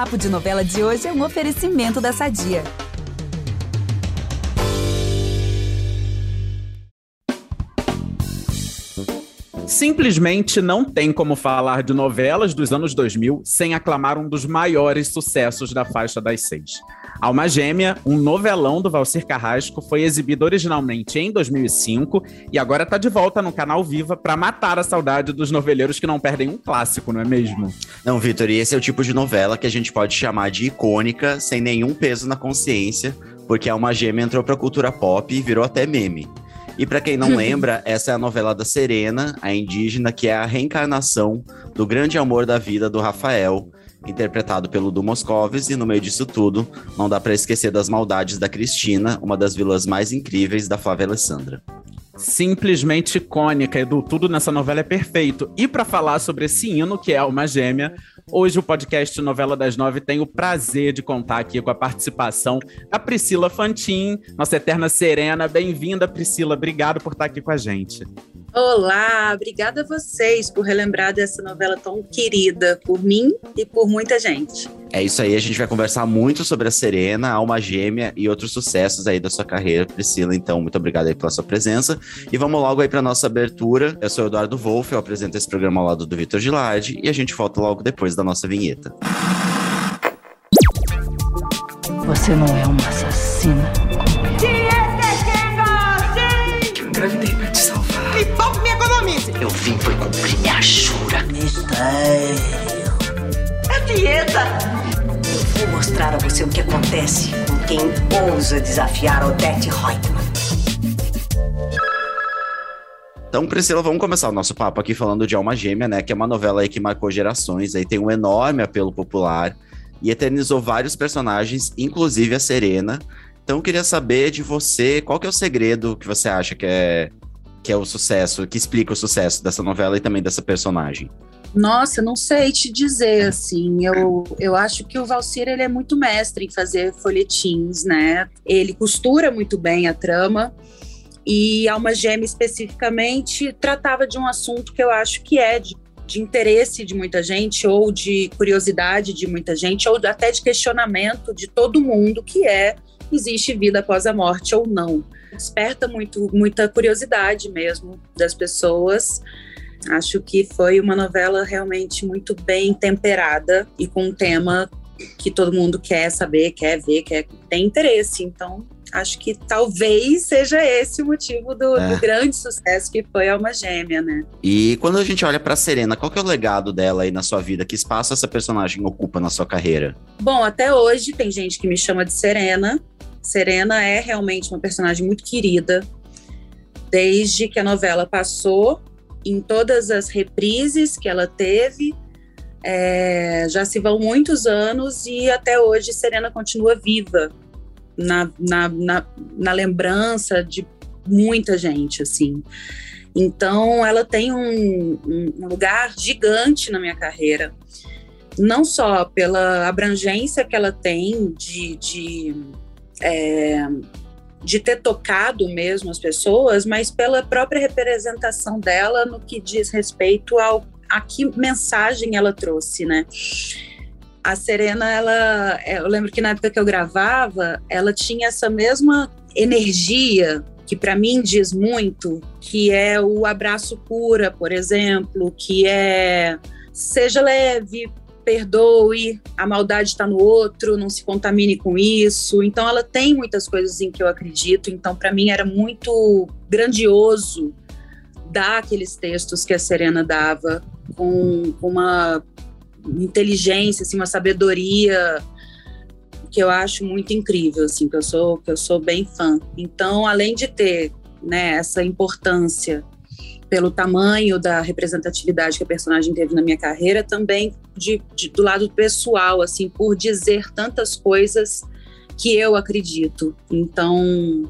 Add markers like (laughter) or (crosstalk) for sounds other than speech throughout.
Papo de Novela de hoje é um oferecimento da Sadia. Simplesmente não tem como falar de novelas dos anos 2000 sem aclamar um dos maiores sucessos da faixa das seis. Alma Gêmea, um novelão do Valcir Carrasco, foi exibido originalmente em 2005 e agora está de volta no canal Viva para matar a saudade dos noveleiros que não perdem um clássico, não é mesmo? Não, Vitor, e esse é o tipo de novela que a gente pode chamar de icônica, sem nenhum peso na consciência, porque Alma Gêmea entrou para a cultura pop e virou até meme. E para quem não (laughs) lembra, essa é a novela da Serena, a indígena, que é a reencarnação do grande amor da vida do Rafael, interpretado pelo Du Moscovis, e no meio disso tudo, não dá para esquecer das maldades da Cristina, uma das vilãs mais incríveis da Flávia Alessandra simplesmente icônica, Edu. Tudo nessa novela é perfeito. E para falar sobre esse hino, que é Alma Gêmea, hoje o podcast Novela das Nove tem o prazer de contar aqui com a participação da Priscila Fantin, nossa eterna serena. Bem-vinda, Priscila. Obrigado por estar aqui com a gente. Olá, obrigada a vocês por relembrar dessa novela tão querida por mim e por muita gente. É isso aí, a gente vai conversar muito sobre a Serena, Alma Gêmea e outros sucessos aí da sua carreira, Priscila. Então, muito obrigado aí pela sua presença. E vamos logo aí para nossa abertura. Eu sou o Eduardo Wolff, eu apresento esse programa ao lado do Vitor Gilardi e a gente volta logo depois da nossa vinheta. Você não é uma assassina. Mistério. É dieta. Eu vou mostrar a você o que acontece com quem ousa desafiar Odette Reutemann. Então, Priscila, vamos começar o nosso papo aqui falando de Alma Gêmea, né? Que é uma novela aí que marcou gerações, aí tem um enorme apelo popular e eternizou vários personagens, inclusive a Serena. Então, eu queria saber de você, qual que é o segredo que você acha que é, que é o sucesso, que explica o sucesso dessa novela e também dessa personagem? Nossa, não sei te dizer, assim, eu, eu acho que o Valcir, ele é muito mestre em fazer folhetins, né? Ele costura muito bem a trama, e Alma Gêmea, especificamente, tratava de um assunto que eu acho que é de, de interesse de muita gente, ou de curiosidade de muita gente, ou até de questionamento de todo mundo, que é, existe vida após a morte ou não. Desperta muito, muita curiosidade mesmo das pessoas. Acho que foi uma novela realmente muito bem temperada e com um tema que todo mundo quer saber, quer ver, quer tem interesse. Então, acho que talvez seja esse o motivo do, É. do grande sucesso que foi Alma Gêmea, né? E quando a gente olha pra Serena, qual que é o legado dela aí na sua vida? Que espaço essa personagem ocupa na sua carreira? Bom, até hoje tem gente que me chama de Serena. Serena é realmente uma personagem muito querida. Desde que a novela passou, em todas as reprises que ela teve, é, já se vão muitos anos e até hoje Serena continua viva na, na, na, na lembrança de muita gente, assim. Então, ela tem um, um lugar gigante na minha carreira não só pela abrangência que ela tem de, de, é, de ter tocado mesmo as pessoas, mas pela própria representação dela no que diz respeito ao a que mensagem ela trouxe, né? A Serena, ela, eu lembro que na época que eu gravava, ela tinha essa mesma energia que para mim diz muito, que é o abraço cura, por exemplo, que é seja leve, perdoe, a maldade está no outro, não se contamine com isso. Então ela tem muitas coisas em que eu acredito. Então para mim era muito grandioso dar aqueles textos que a Serena dava com, uma inteligência, assim, uma sabedoria que eu acho muito incrível, assim, que eu sou que eu sou bem fã. Então, além de ter, né, essa importância pelo tamanho da representatividade que a personagem teve na minha carreira, também de, de, do lado pessoal, assim, por dizer tantas coisas que eu acredito. Então,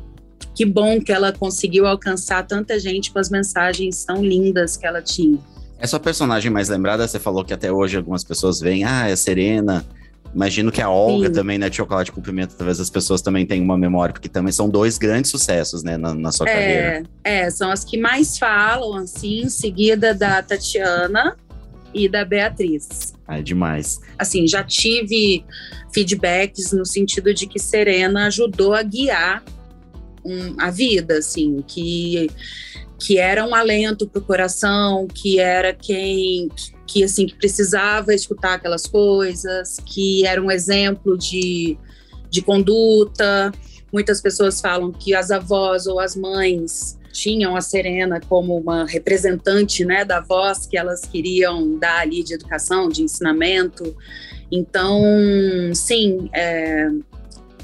que bom que ela conseguiu alcançar tanta gente com as mensagens tão lindas que ela tinha. Sua personagem mais lembrada? Você falou que até hoje algumas pessoas veem, ah, é Serena. Imagino que a Olga Sim. também, né, de Chocolate com Pimenta, talvez as pessoas também tenham uma memória, porque também são dois grandes sucessos, né, na, na sua carreira. É, é, são as que mais falam, assim, em seguida da Tatiana e da Beatriz. É demais. Assim, já tive feedbacks no sentido de que Serena ajudou a guiar um, a vida, assim, que que era um alento para o coração, que era quem que assim que precisava escutar aquelas coisas, que era um exemplo de, de conduta. Muitas pessoas falam que as avós ou as mães tinham a Serena como uma representante né, da voz que elas queriam dar ali de educação, de ensinamento. Então, sim, é,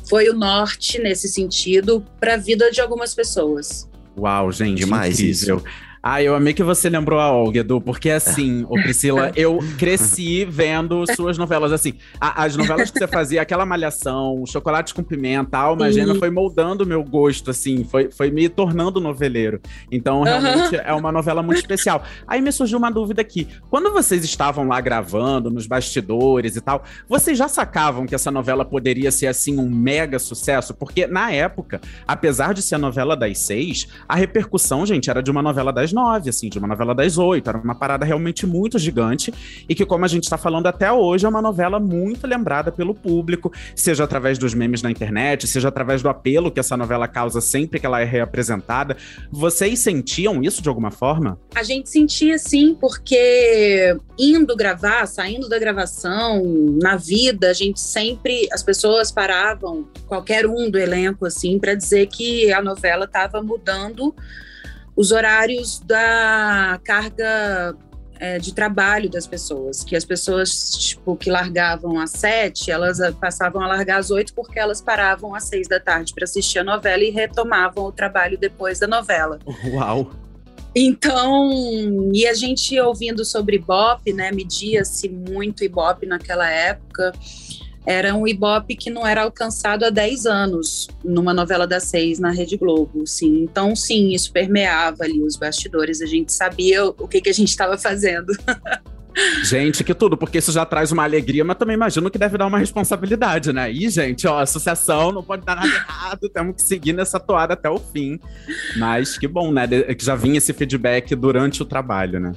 foi o norte nesse sentido para a vida de algumas pessoas. Uau, gente, Demais incrível. Isso. Ah, eu amei que você lembrou a Olga, Edu, porque assim, ô Priscila, (laughs) eu cresci vendo suas novelas, assim, a, as novelas que você fazia, aquela malhação, Chocolate com Pimenta, Alma Gêmea, foi moldando o meu gosto, assim, foi, foi me tornando noveleiro. Então, realmente, é uma novela muito especial. Aí me surgiu uma dúvida aqui. Quando vocês estavam lá gravando, nos bastidores e tal, vocês já sacavam que essa novela poderia ser, assim, um mega sucesso? Porque, na época, apesar de ser a novela das seis, a repercussão, gente, era de uma novela das nove, assim, de uma novela das oito. Era uma parada realmente muito gigante e que, como a gente está falando até hoje, é uma novela muito lembrada pelo público, seja através dos memes na internet, seja através do apelo que essa novela causa sempre que ela é reapresentada. Vocês sentiam isso de alguma forma? A gente sentia sim, porque indo gravar, saindo da gravação, na vida, a gente sempre, as pessoas paravam, qualquer um do elenco, assim, para dizer que a novela estava mudando os horários da carga é, de trabalho das pessoas, que as pessoas tipo que largavam às sete, elas passavam a largar às oito porque elas paravam às seis da tarde para assistir a novela e retomavam o trabalho depois da novela. Uau! Então, e a gente ouvindo sobre Ibope, né, media-se muito Ibope naquela época, era um Ibope que não era alcançado há 10 anos numa novela das seis na Rede Globo, sim. Então, sim, isso permeava ali os bastidores, a gente sabia o que, que a gente estava fazendo. (laughs) Gente, que tudo, porque isso já traz uma alegria, mas também imagino que deve dar uma responsabilidade, né? E, gente, ó, associação não pode dar nada errado, temos que seguir nessa toada até o fim. Mas que bom, né? Que já vinha esse feedback durante o trabalho, né?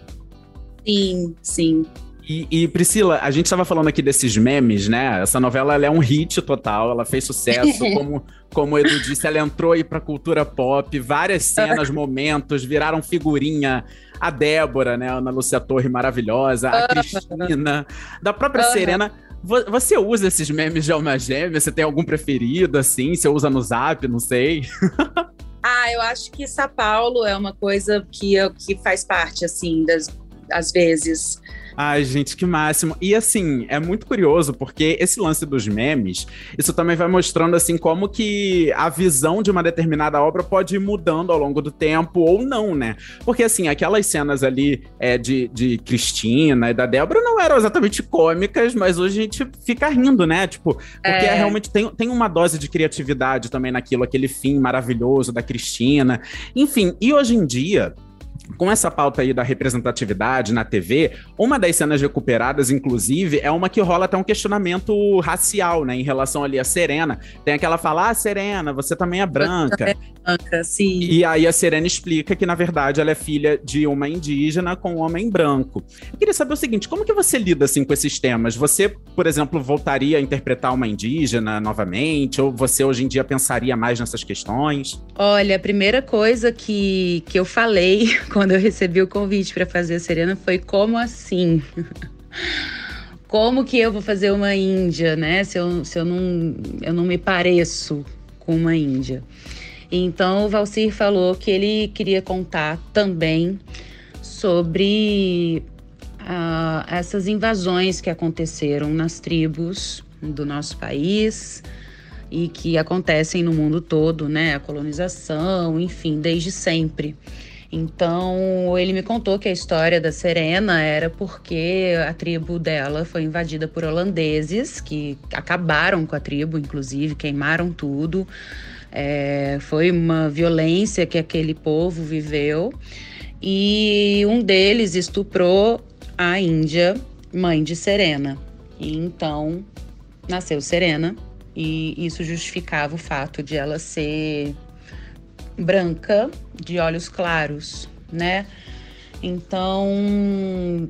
Sim, sim. E, e, Priscila, a gente estava falando aqui desses memes, né? Essa novela é um hit total, ela fez sucesso, (laughs) como, como o Edu disse, ela entrou aí pra cultura pop, várias cenas, (laughs) momentos, viraram figurinha. A Débora, né? A Ana Lúcia Torre maravilhosa, a Cristina, da própria Serena. Você usa esses memes de alma gêmea? Você tem algum preferido, assim? Você usa no zap? Não sei. (laughs) ah, eu acho que São Paulo é uma coisa que, que faz parte, assim, das, às vezes. Ai, gente, que máximo. E assim, é muito curioso, porque esse lance dos memes, isso também vai mostrando assim como que a visão de uma determinada obra pode ir mudando ao longo do tempo ou não, né? Porque assim, aquelas cenas ali é, de, de Cristina e da Débora não eram exatamente cômicas, mas hoje a gente fica rindo, né? Tipo, porque é. realmente tem, tem uma dose de criatividade também naquilo, aquele fim maravilhoso da Cristina. Enfim, e hoje em dia com essa pauta aí da representatividade na TV, uma das cenas recuperadas, inclusive, é uma que rola até um questionamento racial, né? Em relação ali a Serena. Tem aquela fala, ah, Serena, você também é branca. É branca, sim. E aí a Serena explica que, na verdade, ela é filha de uma indígena com um homem branco. Eu queria saber o seguinte, como que você lida, assim, com esses temas? Você, por exemplo, voltaria a interpretar uma indígena novamente? Ou você, hoje em dia, pensaria mais nessas questões? Olha, a primeira coisa que, que eu falei (laughs) quando eu recebi o convite para fazer a Serena foi como assim? (laughs) como que eu vou fazer uma índia, né? Se eu, se eu, não, eu não me pareço com uma índia. Então o Valcir falou que ele queria contar também sobre uh, essas invasões que aconteceram nas tribos do nosso país e que acontecem no mundo todo, né? A colonização, enfim, desde sempre. Então, ele me contou que a história da Serena era porque a tribo dela foi invadida por holandeses que acabaram com a tribo, inclusive, queimaram tudo. É, foi uma violência que aquele povo viveu. E um deles estuprou a Índia, mãe de Serena. E então nasceu Serena, e isso justificava o fato de ela ser branca, de olhos claros, né? Então,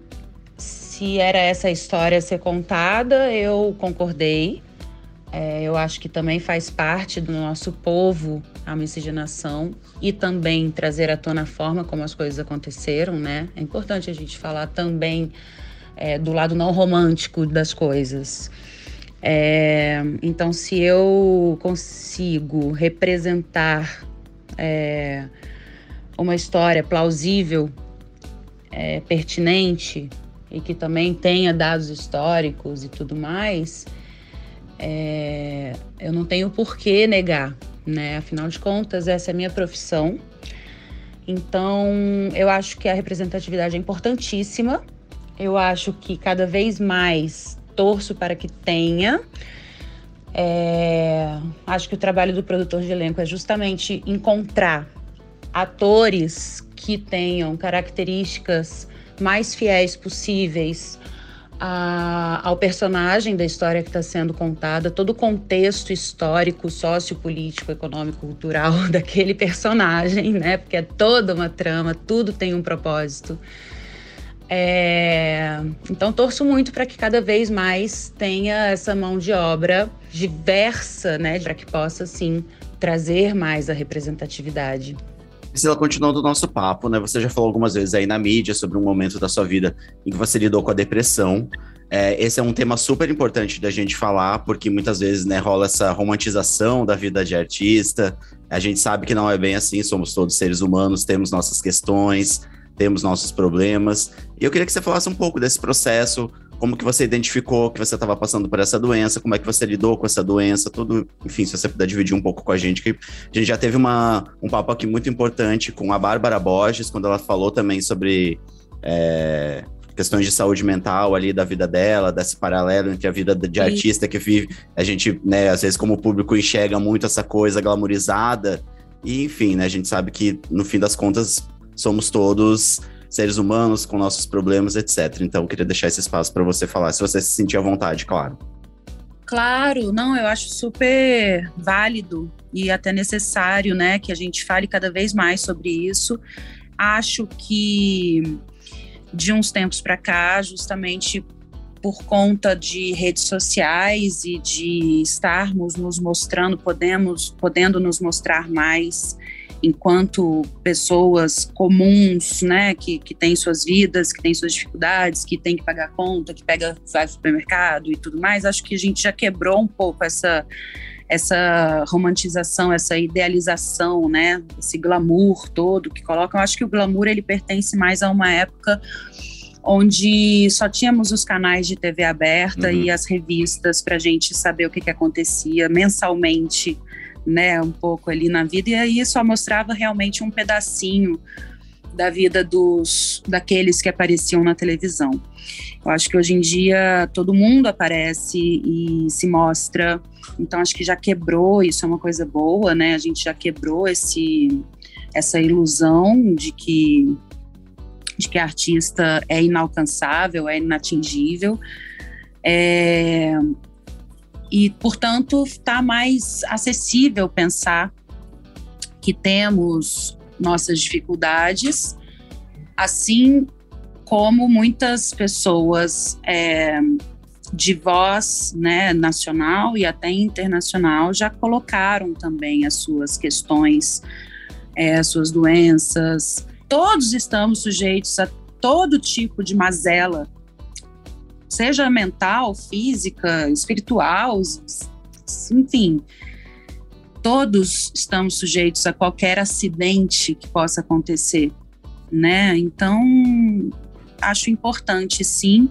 se era essa história a ser contada, eu concordei. É, eu acho que também faz parte do nosso povo a miscigenação e também trazer à tona a forma como as coisas aconteceram, né? É importante a gente falar também é, do lado não romântico das coisas. É, então, se eu consigo representar é, uma história plausível, é, pertinente e que também tenha dados históricos e tudo mais, é, eu não tenho por que negar, né? Afinal de contas, essa é a minha profissão. Então, eu acho que a representatividade é importantíssima. Eu acho que cada vez mais torço para que tenha. É, acho que o trabalho do produtor de elenco é justamente encontrar atores que tenham características mais fiéis possíveis a, ao personagem da história que está sendo contada, todo o contexto histórico, sociopolítico, econômico, cultural (laughs) daquele personagem, né? Porque é toda uma trama, tudo tem um propósito. É... Então, torço muito para que cada vez mais tenha essa mão de obra diversa, né? Para que possa, sim, trazer mais a representatividade. Priscila, continuando o nosso papo, né? Você já falou algumas vezes aí na mídia sobre um momento da sua vida em que você lidou com a depressão. É, esse é um tema super importante da gente falar, porque muitas vezes né, rola essa romantização da vida de artista. A gente sabe que não é bem assim, somos todos seres humanos, temos nossas questões, temos nossos problemas. E eu queria que você falasse um pouco desse processo, como que você identificou que você estava passando por essa doença, como é que você lidou com essa doença, tudo, enfim, se você puder dividir um pouco com a gente, que a gente já teve uma, um papo aqui muito importante com a Bárbara Borges, quando ela falou também sobre é, questões de saúde mental ali da vida dela, desse paralelo entre a vida de artista que vive, a gente, né, às vezes como público enxerga muito essa coisa glamourizada, e enfim, né, a gente sabe que no fim das contas somos todos seres humanos com nossos problemas, etc. Então, eu queria deixar esse espaço para você falar, se você se sentir à vontade, claro. Claro, não, eu acho super válido e até necessário, né, que a gente fale cada vez mais sobre isso. Acho que de uns tempos para cá, justamente por conta de redes sociais e de estarmos nos mostrando, podemos, podendo nos mostrar mais enquanto pessoas comuns, né, que, que têm suas vidas, que têm suas dificuldades, que tem que pagar conta, que pega, vai ao supermercado e tudo mais, acho que a gente já quebrou um pouco essa essa romantização, essa idealização, né, esse glamour todo que colocam. Eu acho que o glamour ele pertence mais a uma época onde só tínhamos os canais de TV aberta uhum. e as revistas para a gente saber o que, que acontecia mensalmente né, um pouco ali na vida, e aí só mostrava realmente um pedacinho da vida dos daqueles que apareciam na televisão. Eu acho que hoje em dia todo mundo aparece e se mostra, então acho que já quebrou, isso é uma coisa boa, né? A gente já quebrou esse essa ilusão de que de que artista é inalcançável, é inatingível. É, e, portanto, está mais acessível pensar que temos nossas dificuldades, assim como muitas pessoas é, de voz né, nacional e até internacional já colocaram também as suas questões, é, as suas doenças. Todos estamos sujeitos a todo tipo de mazela seja mental, física, espiritual, enfim. Todos estamos sujeitos a qualquer acidente que possa acontecer, né? Então, acho importante, sim,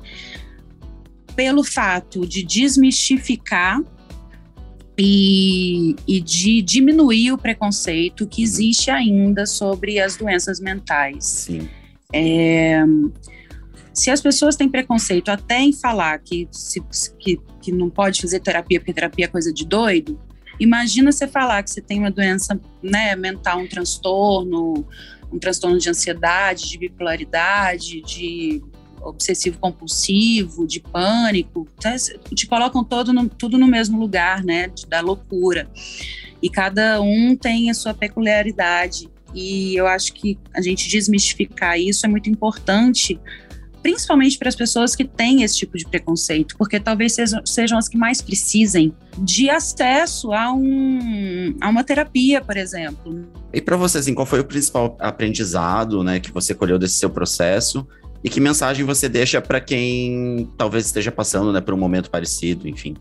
pelo fato de desmistificar e, e, de diminuir o preconceito que existe ainda sobre as doenças mentais. Sim. É, se as pessoas têm preconceito até em falar que, se, que, que não pode fazer terapia porque terapia é coisa de doido, imagina você falar que você tem uma doença né, mental, um transtorno, um transtorno de ansiedade, de bipolaridade, de obsessivo compulsivo, de pânico, tá, te colocam todo no, tudo no mesmo lugar, né, da loucura. E cada um tem a sua peculiaridade. E eu acho que a gente desmistificar isso é muito importante principalmente para as pessoas que têm esse tipo de preconceito, porque talvez sejam, sejam as que mais precisem de acesso a, um, a uma terapia, por exemplo. E para você, assim, qual foi o principal aprendizado, né, que você colheu desse seu processo? E que mensagem você deixa para quem talvez esteja passando, né, por um momento parecido, enfim?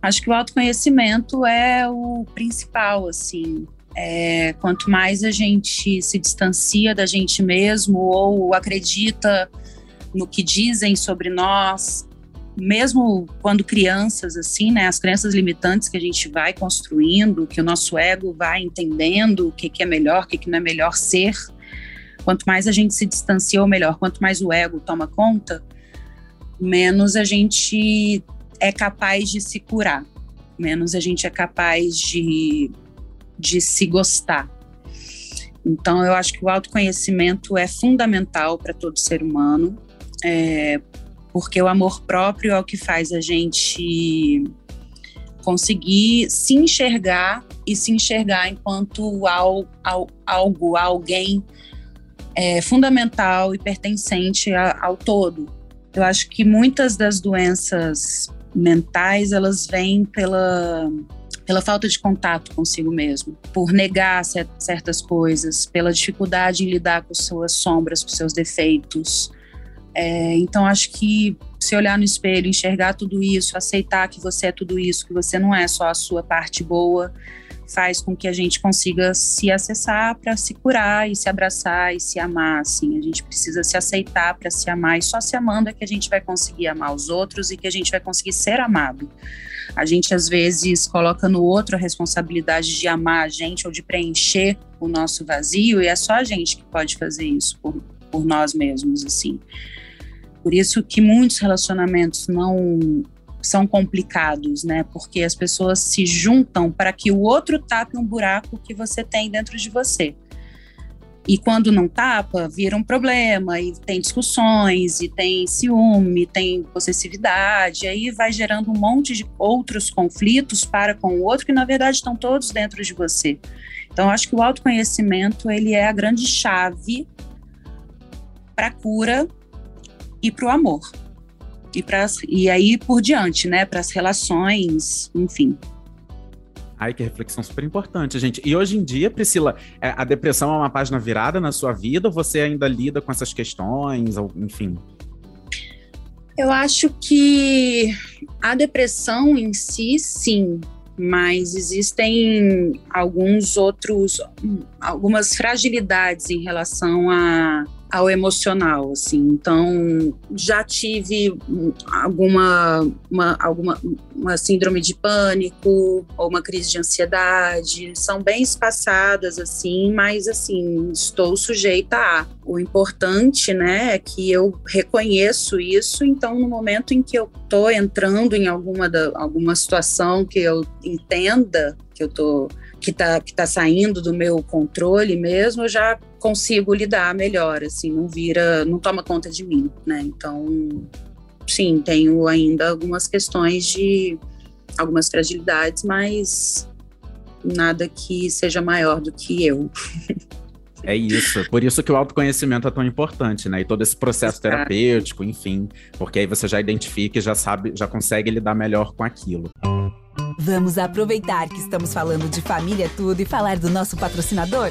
Acho que o autoconhecimento é o principal, assim. É, quanto mais a gente se distancia da gente mesmo ou acredita no que dizem sobre nós, mesmo quando crianças, assim, né? As crenças limitantes que a gente vai construindo, que o nosso ego vai entendendo o que, que é melhor, o que, que não é melhor ser. Quanto mais a gente se distancia, ou melhor, quanto mais o ego toma conta, menos a gente é capaz de se curar, menos a gente é capaz de, de se gostar. Então, eu acho que o autoconhecimento é fundamental para todo ser humano, é, porque o amor próprio é o que faz a gente conseguir se enxergar e se enxergar enquanto al, al, algo, alguém é, fundamental e pertencente a, ao todo. Eu acho que muitas das doenças mentais, elas vêm pela, pela falta de contato consigo mesmo, por negar certas coisas, pela dificuldade em lidar com suas sombras, com seus defeitos. É, então, acho que se olhar no espelho, enxergar tudo isso, aceitar que você é tudo isso, que você não é só a sua parte boa, faz com que a gente consiga se acessar para se curar e se abraçar e se amar, assim. A gente precisa se aceitar para se amar e só se amando é que a gente vai conseguir amar os outros e que a gente vai conseguir ser amado. A gente às vezes coloca no outro a responsabilidade de amar a gente ou de preencher o nosso vazio e é só a gente que pode fazer isso por, por nós mesmos, assim. Por isso que muitos relacionamentos não são complicados, né? Porque as pessoas se juntam para que o outro tape um buraco que você tem dentro de você. E quando não tapa, vira um problema, e tem discussões, e tem ciúme, tem possessividade, aí vai gerando um monte de outros conflitos para com o outro que na verdade estão todos dentro de você. Então acho que o autoconhecimento ele é a grande chave para a cura e para o amor e, para e aí por diante, né, para as relações, enfim. Ai, que reflexão super importante, gente. E hoje em dia, Priscila, é, a depressão é uma página virada na sua vida ou você ainda lida com essas questões, ou, enfim? Eu acho que a depressão em si, sim, mas existem alguns outros, algumas fragilidades em relação a ao emocional, assim. Então, já tive alguma uma, alguma uma síndrome de pânico ou uma crise de ansiedade. São bem espaçadas, assim, mas, assim, estou sujeita a. O importante, né, é que eu reconheço isso. Então, no momento em que eu estou entrando em alguma, da, alguma situação que eu entenda que eu tô que está que tá saindo do meu controle mesmo, eu já consigo lidar melhor, assim, não vira, não toma conta de mim, né? Então, sim, tenho ainda algumas questões de algumas fragilidades, mas nada que seja maior do que eu. É isso. Por isso que o autoconhecimento é tão importante, né? E todo esse processo terapêutico, enfim. Porque aí você já identifica e já sabe, já consegue lidar melhor com aquilo. Vamos aproveitar que estamos falando de família tudo e falar do nosso patrocinador?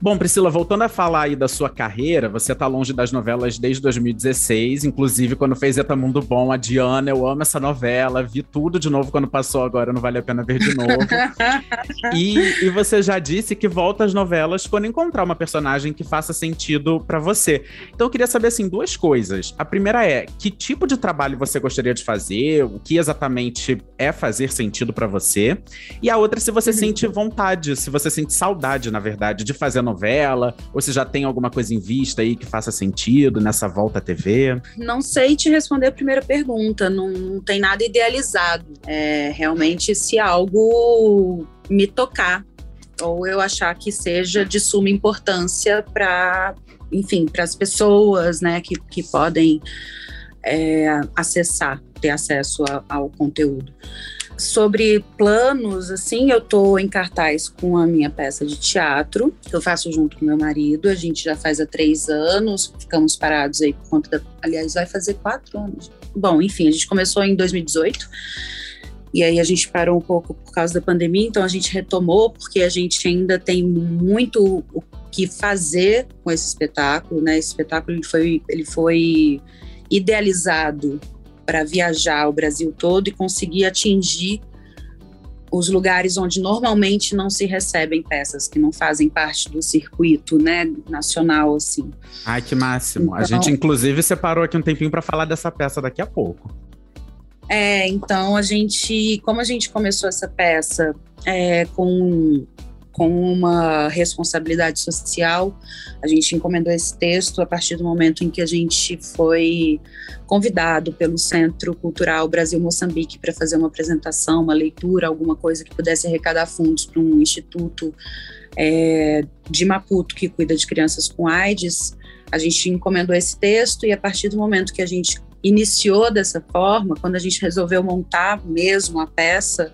Bom, Priscila, voltando a falar aí da sua carreira, você tá longe das novelas desde 2016, inclusive quando fez Eta Mundo Bom, a Diana, eu amo essa novela, vi tudo de novo quando passou agora, não vale a pena ver de novo. (laughs) e, e você já disse que volta às novelas quando encontrar uma personagem que faça sentido para você. Então eu queria saber, assim, duas coisas. A primeira é, que tipo de trabalho você gostaria de fazer? O que exatamente é fazer sentido para você? E a outra, se você uhum. sente vontade, se você sente saudade, na verdade, de fazer novela? Ou se já tem alguma coisa em vista aí que faça sentido nessa volta à TV? Não sei te responder a primeira pergunta, não, não tem nada idealizado. É realmente se algo me tocar ou eu achar que seja de suma importância para, enfim, para as pessoas, né, que, que podem é, acessar, ter acesso a, ao conteúdo. Sobre planos, assim, eu estou em cartaz com a minha peça de teatro, que eu faço junto com meu marido. A gente já faz há três anos, ficamos parados aí por conta da. Aliás, vai fazer quatro anos. Bom, enfim, a gente começou em 2018. E aí a gente parou um pouco por causa da pandemia, então a gente retomou porque a gente ainda tem muito o que fazer com esse espetáculo, né? Esse espetáculo ele foi, ele foi idealizado para viajar o Brasil todo e conseguir atingir os lugares onde normalmente não se recebem peças que não fazem parte do circuito, né, nacional assim. Ai, que máximo. Então, a gente inclusive separou aqui um tempinho para falar dessa peça daqui a pouco. É, então a gente, como a gente começou essa peça é, com com uma responsabilidade social. A gente encomendou esse texto a partir do momento em que a gente foi convidado pelo Centro Cultural Brasil Moçambique para fazer uma apresentação, uma leitura, alguma coisa que pudesse arrecadar fundos para um instituto é, de Maputo que cuida de crianças com AIDS. A gente encomendou esse texto e a partir do momento que a gente iniciou dessa forma, quando a gente resolveu montar mesmo a peça,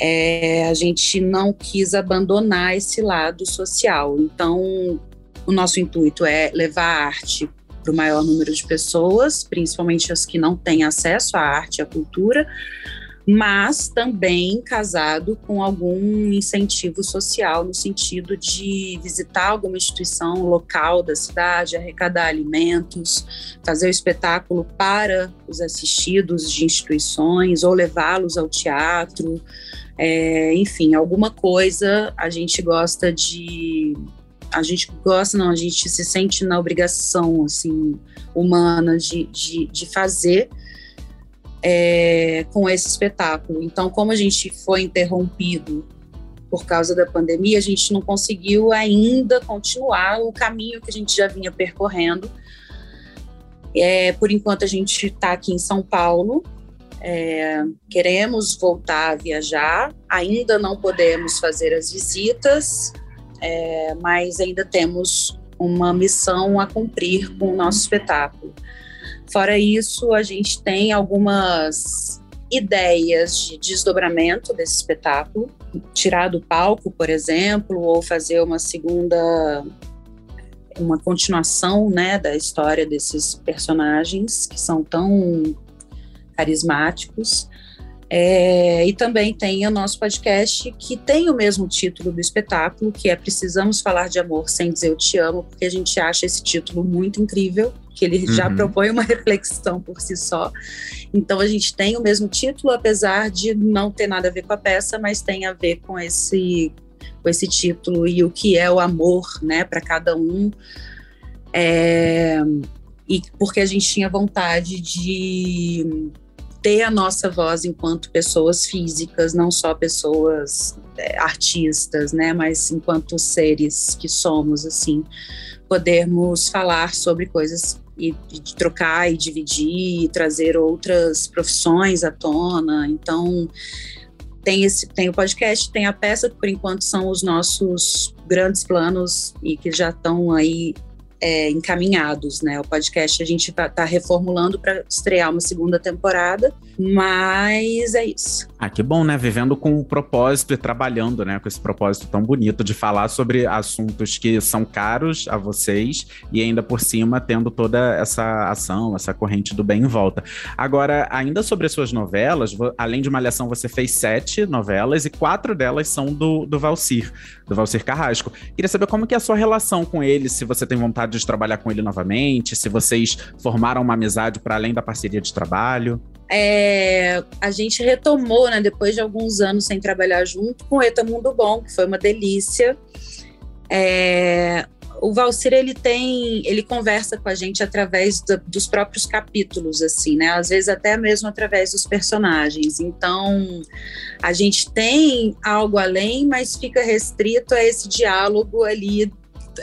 é, a gente não quis abandonar esse lado social. Então, o nosso intuito é levar a arte para o maior número de pessoas, principalmente as que não têm acesso à arte à cultura, mas também casado com algum incentivo social, no sentido de visitar alguma instituição local da cidade, arrecadar alimentos, fazer o espetáculo para os assistidos de instituições ou levá-los ao teatro. É, enfim, alguma coisa a gente gosta de. A gente gosta, não, a gente se sente na obrigação, assim, humana de, de, de fazer é, com esse espetáculo. Então, como a gente foi interrompido por causa da pandemia, a gente não conseguiu ainda continuar o caminho que a gente já vinha percorrendo. É, por enquanto, a gente está aqui em São Paulo. É, queremos voltar a viajar, ainda não podemos fazer as visitas, é, mas ainda temos uma missão a cumprir com o nosso espetáculo. Fora isso, a gente tem algumas ideias de desdobramento desse espetáculo, tirar do palco, por exemplo, ou fazer uma segunda uma continuação, né, da história desses personagens que são tão carismáticos. É, e também tem o nosso podcast que tem o mesmo título do espetáculo, que é Precisamos Falar de Amor Sem Dizer Eu Te Amo, porque a gente acha esse título muito incrível, que ele uhum. já propõe uma (laughs) reflexão por si só. Então a gente tem o mesmo título, apesar de não ter nada a ver com a peça, mas tem a ver com esse, com esse título e o que é o amor, né, para cada um. É, e porque a gente tinha vontade de ter a nossa voz enquanto pessoas físicas, não só pessoas é, artistas, né, mas enquanto seres que somos, assim, podermos falar sobre coisas e, e trocar e dividir, e trazer outras profissões à tona. Então, tem esse tem o podcast, tem a peça, que por enquanto são os nossos grandes planos e que já estão aí é, encaminhados, né? O podcast a gente está tá reformulando para estrear uma segunda temporada, mas é isso. Ah, que bom, né? Vivendo com o propósito e trabalhando, né? Com esse propósito tão bonito de falar sobre assuntos que são caros a vocês e ainda por cima tendo toda essa ação, essa corrente do bem em volta. Agora, ainda sobre as suas novelas, além de Malhação, você fez sete novelas e quatro delas são do, do Valcir, do Valcir Carrasco. Queria saber como que é a sua relação com ele, se você tem vontade vontade de trabalhar com ele novamente? Se vocês formaram uma amizade para além da parceria de trabalho? É, a gente retomou, né, depois de alguns anos sem trabalhar junto, com o Eta Mundo Bom, que foi uma delícia. É, o Valcir ele tem, ele conversa com a gente através do, dos próprios capítulos, assim, né? Às vezes até mesmo através dos personagens. Então, a gente tem algo além, mas fica restrito a esse diálogo ali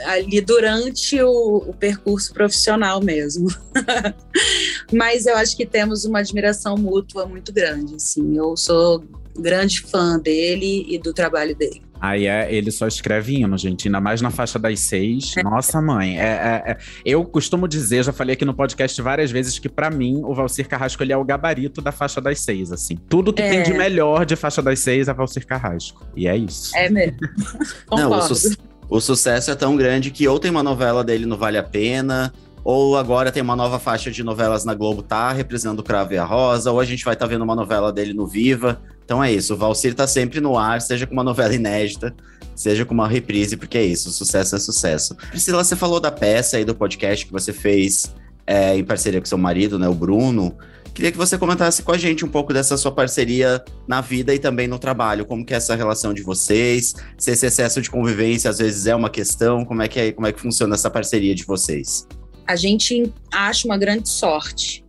ali durante o, o percurso profissional mesmo. (laughs) mas eu acho que temos uma admiração mútua muito grande, assim. Eu sou grande fã dele e do trabalho dele. Aí é, ele só escreve hino, gente, ainda mais na faixa das seis. É. Nossa, mãe. É, é, é, eu costumo dizer, já falei aqui no podcast várias vezes, que para mim o Valcir Carrasco ele é o gabarito da faixa das seis, assim. Tudo que É. tem de melhor de faixa das seis é Valcir Carrasco. E é isso. É mesmo. (laughs) Não, o, Concordo. su- o sucesso é tão grande que ou tem uma novela dele no Vale a Pena, ou agora tem uma nova faixa de novelas na Globo tá representando o Cravo e a Rosa, ou a gente vai estar vendo uma novela dele no Viva. Então é isso, o Valcir tá sempre no ar, seja com uma novela inédita, seja com uma reprise, porque é isso, sucesso é sucesso. Priscila, você falou da peça aí do podcast que você fez é, em parceria com seu marido, né, o Bruno. Queria que você comentasse com a gente um pouco dessa sua parceria na vida e também no trabalho. Como que é essa relação de vocês? Se esse excesso de convivência às vezes é uma questão, como é que, é, como é que funciona essa parceria de vocês? a gente acha uma grande sorte.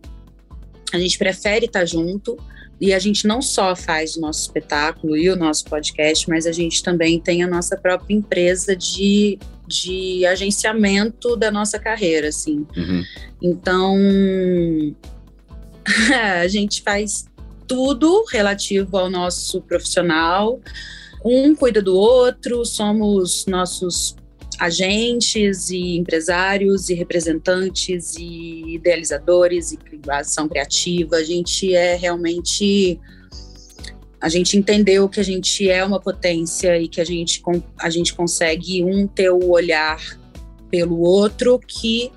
A gente prefere estar junto e a gente não só faz o nosso espetáculo e o nosso podcast, mas a gente também tem a nossa própria empresa de, de agenciamento da nossa carreira, assim. Uhum. Então, (laughs) a gente faz tudo relativo ao nosso profissional. Um cuida do outro, somos nossos agentes e empresários e representantes e idealizadores e ação criativa. A gente é realmente a gente entendeu que a gente é uma potência e que a gente, a gente consegue um ter o olhar pelo outro que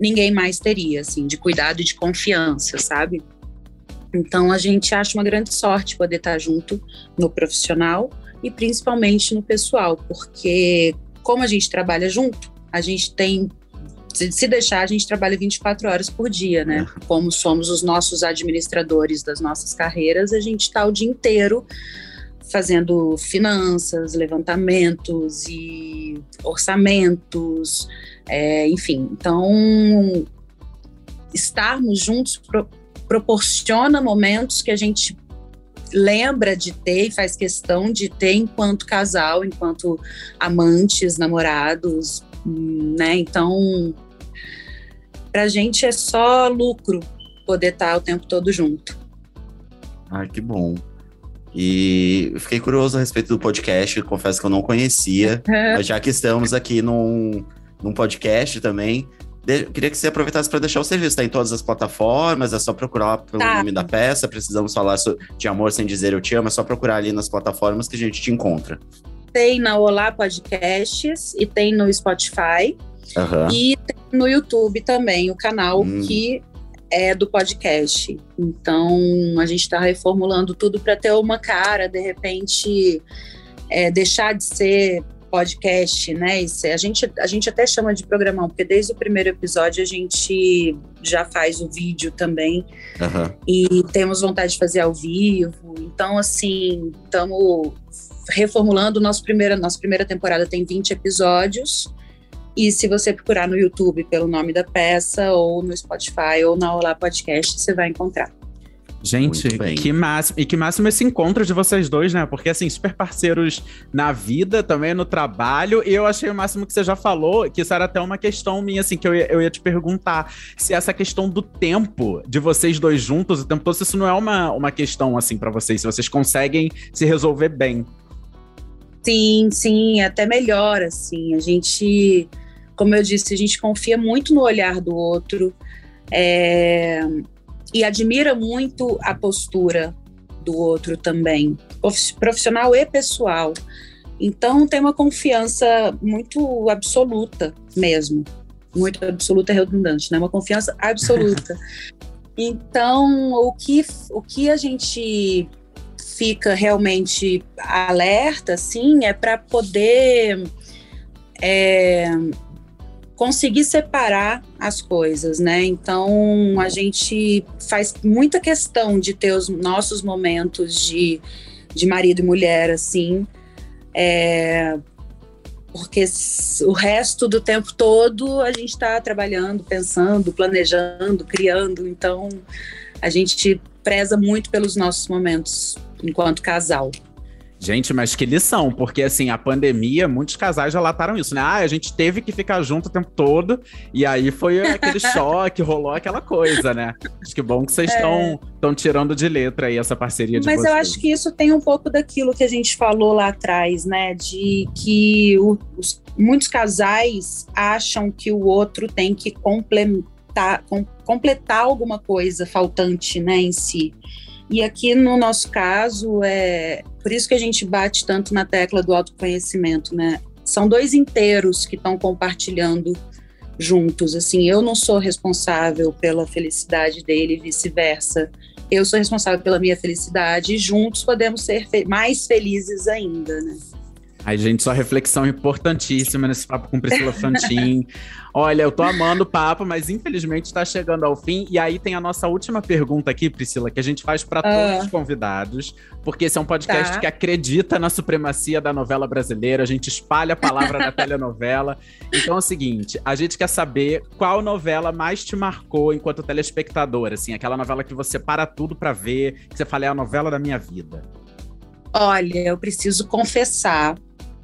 ninguém mais teria, assim, de cuidado e de confiança, sabe? Então a gente acha uma grande sorte poder estar junto no profissional e principalmente no pessoal, porque como a gente trabalha junto, a gente tem se deixar, a gente trabalha 24 horas por dia, né? Como somos os nossos administradores das nossas carreiras, a gente está o dia inteiro fazendo finanças, levantamentos e orçamentos, é, enfim. Então, estarmos juntos pro- proporciona momentos que a gente lembra de ter e faz questão de ter enquanto casal, enquanto amantes, namorados, né? Então, pra gente é só lucro poder estar o tempo todo junto. Ai, que bom. E fiquei curioso a respeito do podcast, confesso que eu não conhecia, (laughs) mas já que estamos aqui num, num podcast também, de- queria que você aproveitasse para deixar o serviço. Está em todas as plataformas, é só procurar pelo Tá. nome da peça. Precisamos falar de amor sem dizer eu te amo, é só procurar ali nas plataformas que a gente te encontra. Tem na Olá Podcasts e tem no Spotify Aham. e tem no YouTube também o canal Hum. que é do podcast. Então a gente está reformulando tudo para ter uma cara, de repente é, deixar de ser podcast, né? Ser- a, gente, a gente até chama de programão, porque desde o primeiro episódio a gente já faz o vídeo também Aham. e temos vontade de fazer ao vivo. Então, assim, estamos reformulando. Nosso primeira, nossa primeira temporada tem 20 episódios. E se você procurar no YouTube pelo nome da peça, ou no Spotify, ou na Olá Podcast, você vai encontrar. Gente, que máximo. E que máximo esse encontro de vocês dois, né? Porque, assim, super parceiros na vida, também no trabalho. E eu achei o máximo que você já falou, que isso era até uma questão minha, assim, que eu ia, eu ia te perguntar. Se essa questão do tempo de vocês dois juntos o tempo todo, se isso não é uma, uma questão, assim, pra vocês. Se vocês conseguem se resolver bem. Sim, sim, é até melhor, assim. A gente, como eu disse, a gente confia muito no olhar do outro é, e admira muito a postura do outro também, prof- profissional e pessoal. Então tem uma confiança muito absoluta mesmo. Muito absoluta é redundante, né? Uma confiança absoluta. (laughs) Então, o que, o que a gente fica realmente alerta, assim, é para poder é, conseguir separar as coisas, né? Então a gente faz muita questão de ter os nossos momentos de, de marido e mulher, assim, é, porque o resto do tempo todo a gente está trabalhando, pensando, planejando, criando. Então a gente preza muito pelos nossos momentos enquanto casal. Gente, mas que lição, porque assim, a pandemia, muitos casais relataram isso, né? Ah, a gente teve que ficar junto o tempo todo, e aí foi aquele (laughs) choque, rolou aquela coisa, né? Acho que bom que vocês estão é. tirando de letra aí essa parceria de Mas vocês. eu acho que isso tem um pouco daquilo que a gente falou lá atrás, né? De que o, os, muitos casais acham que o outro tem que completar, com, completar alguma coisa faltante, né, em si. E aqui no nosso caso, é por isso que a gente bate tanto na tecla do autoconhecimento, né? São dois inteiros que estão compartilhando juntos. Assim, eu não sou responsável pela felicidade dele e vice-versa. Eu sou responsável pela minha felicidade e juntos podemos ser fe mais felizes ainda, né? Ai, gente, sua reflexão importantíssima nesse papo com Priscila Fantin. (laughs) Olha, eu tô amando o papo, mas infelizmente está chegando ao fim. E aí tem a nossa última pergunta aqui, Priscila, que a gente faz para todos ah. os convidados, porque esse é um podcast tá. que acredita na supremacia da novela brasileira, a gente espalha a palavra da (laughs) telenovela. Então é o seguinte, a gente quer saber qual novela mais te marcou enquanto telespectador, assim, aquela novela que você para tudo para ver, que você fala é a novela da minha vida. Olha, eu preciso confessar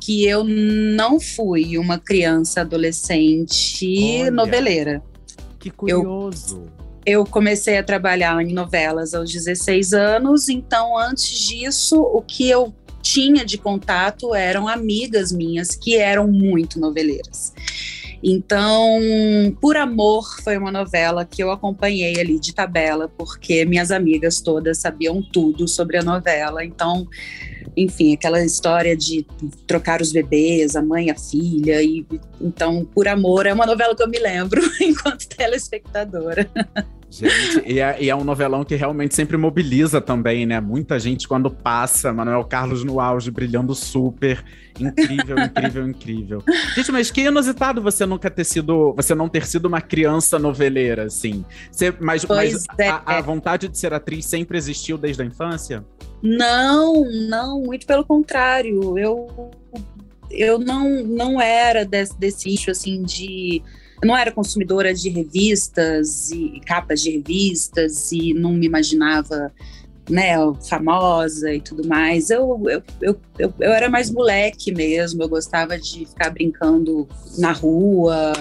que eu não fui uma criança adolescente Olha, noveleira. Que curioso. Eu, eu comecei a trabalhar em novelas aos 16 anos, então antes disso, o que eu tinha de contato eram amigas minhas que eram muito noveleiras. Então, Por Amor foi uma novela que eu acompanhei ali de tabela, porque minhas amigas todas sabiam tudo sobre a novela. Então, enfim, aquela história de trocar os bebês, a mãe, a filha, e então, Por Amor é uma novela que eu me lembro (laughs) enquanto telespectadora. Gente, e é, e é, um novelão que realmente sempre mobiliza também, né? Muita gente quando passa, Manuel Carlos no auge, brilhando super. Incrível, (laughs) incrível, incrível. Gente, mas que inusitado você nunca ter sido, você não ter sido uma criança noveleira, assim. Você, mas, mas é. a, a vontade de ser atriz sempre existiu desde a infância? Não, não, muito pelo contrário. Eu, eu não, não era desse, desse nicho, assim, de eu não era consumidora de revistas e capas de revistas e não me imaginava né, famosa e tudo mais. Eu, eu, eu, eu, eu era mais moleque mesmo, eu gostava de ficar brincando na rua,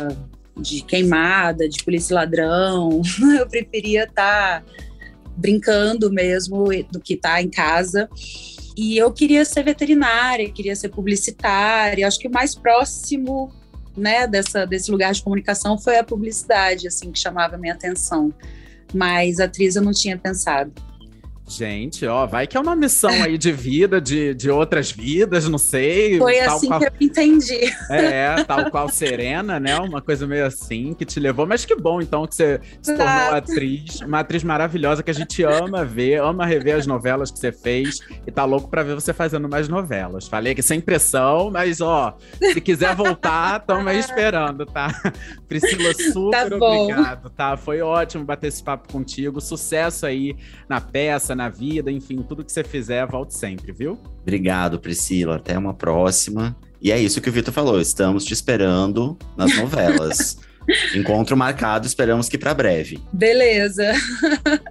de queimada, de polícia ladrão. (laughs) Eu preferia estar tá brincando mesmo do que estar tá em casa. E eu queria ser veterinária, queria ser publicitária. Acho que o mais próximo né, dessa, desse lugar de comunicação foi a publicidade, assim, que chamava a minha atenção. Mas atriz eu não tinha pensado. Gente, ó, vai que é uma missão aí de vida, de, de outras vidas, não sei. Foi assim qual... que eu entendi. É, tal qual Serena, né? Uma coisa meio assim que te levou. Mas que bom, então, que você se tornou atriz. Uma atriz maravilhosa que a gente ama ver, ama rever as novelas que você fez. E tá louco pra ver você fazendo mais novelas. Falei que sem pressão, mas ó, se quiser voltar, estamos aí esperando, tá? Priscila, super tá obrigado, tá? Foi ótimo bater esse papo contigo. Sucesso aí na peça na vida, enfim, tudo que você fizer, volte sempre, viu? Obrigado, Priscila. Até uma próxima. E é isso que o Vitor falou. Estamos te esperando nas novelas. (laughs) Encontro marcado, esperamos que para breve. Beleza.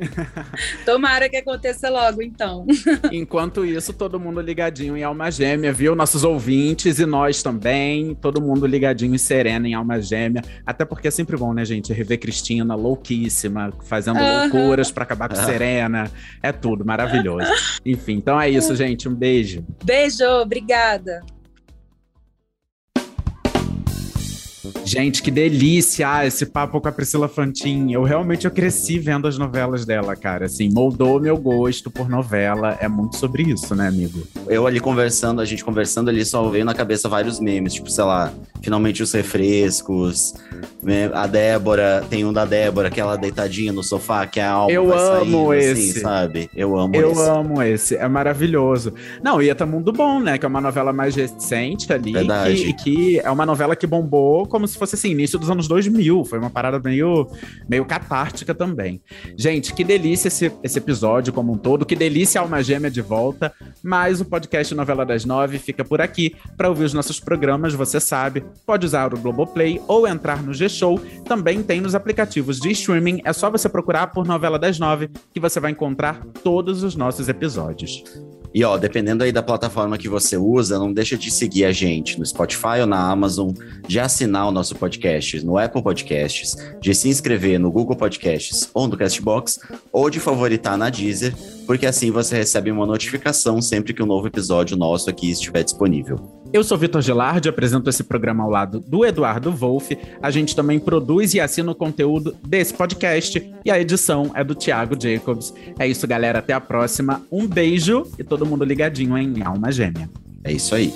(laughs) Tomara que aconteça logo, então. (laughs) Enquanto isso, todo mundo ligadinho em Alma Gêmea, viu? Nossos ouvintes e nós também. Todo mundo ligadinho e sereno em Alma Gêmea. Até porque é sempre bom, né, gente? Rever Cristina louquíssima, fazendo uhum. loucuras para acabar com Serena. É tudo maravilhoso. (laughs) Enfim, então é isso, gente. Um beijo. Beijo, obrigada. Gente, que delícia esse papo com a Priscila Fantin. Eu realmente eu cresci vendo as novelas dela, cara. Assim, moldou meu gosto por novela. É muito sobre isso, né, amigo? Eu ali conversando, a gente conversando ali, só veio na cabeça vários memes. Tipo, sei lá, finalmente os refrescos. né? A Débora, tem um da Débora, aquela deitadinha no sofá, que a alma Eu amo saindo, esse. assim, sabe? Eu amo Eu esse. amo esse, é maravilhoso. Não, e é Tá Mundo Bom, né? Que é uma novela mais recente ali. Verdade. Que, que é uma novela que bombou como se fosse assim, início dos anos 2000. Foi uma parada meio, meio catártica também. Gente, que delícia esse, esse episódio como um todo. Que delícia a Alma Gêmea de volta. Mas o podcast Novela das Nove fica por aqui. Para ouvir os nossos programas, você sabe, pode usar o Globoplay ou entrar no G-Show. Também tem nos aplicativos de streaming. É só você procurar por Novela das Nove que você vai encontrar todos os nossos episódios. E ó, dependendo aí da plataforma que você usa, não deixa de seguir a gente no Spotify ou na Amazon, de assinar o nosso podcast no Apple Podcasts, de se inscrever no Google Podcasts ou no Castbox, ou de favoritar na Deezer, porque assim você recebe uma notificação sempre que um novo episódio nosso aqui estiver disponível. Eu sou Vitor Gilardi, apresento esse programa ao lado do Eduardo Wolff. A gente também produz e assina o conteúdo desse podcast e a edição é do Thiago Jacobs. É isso, galera. Até a próxima. Um beijo e todo mundo ligadinho em Alma Gêmea. É isso aí.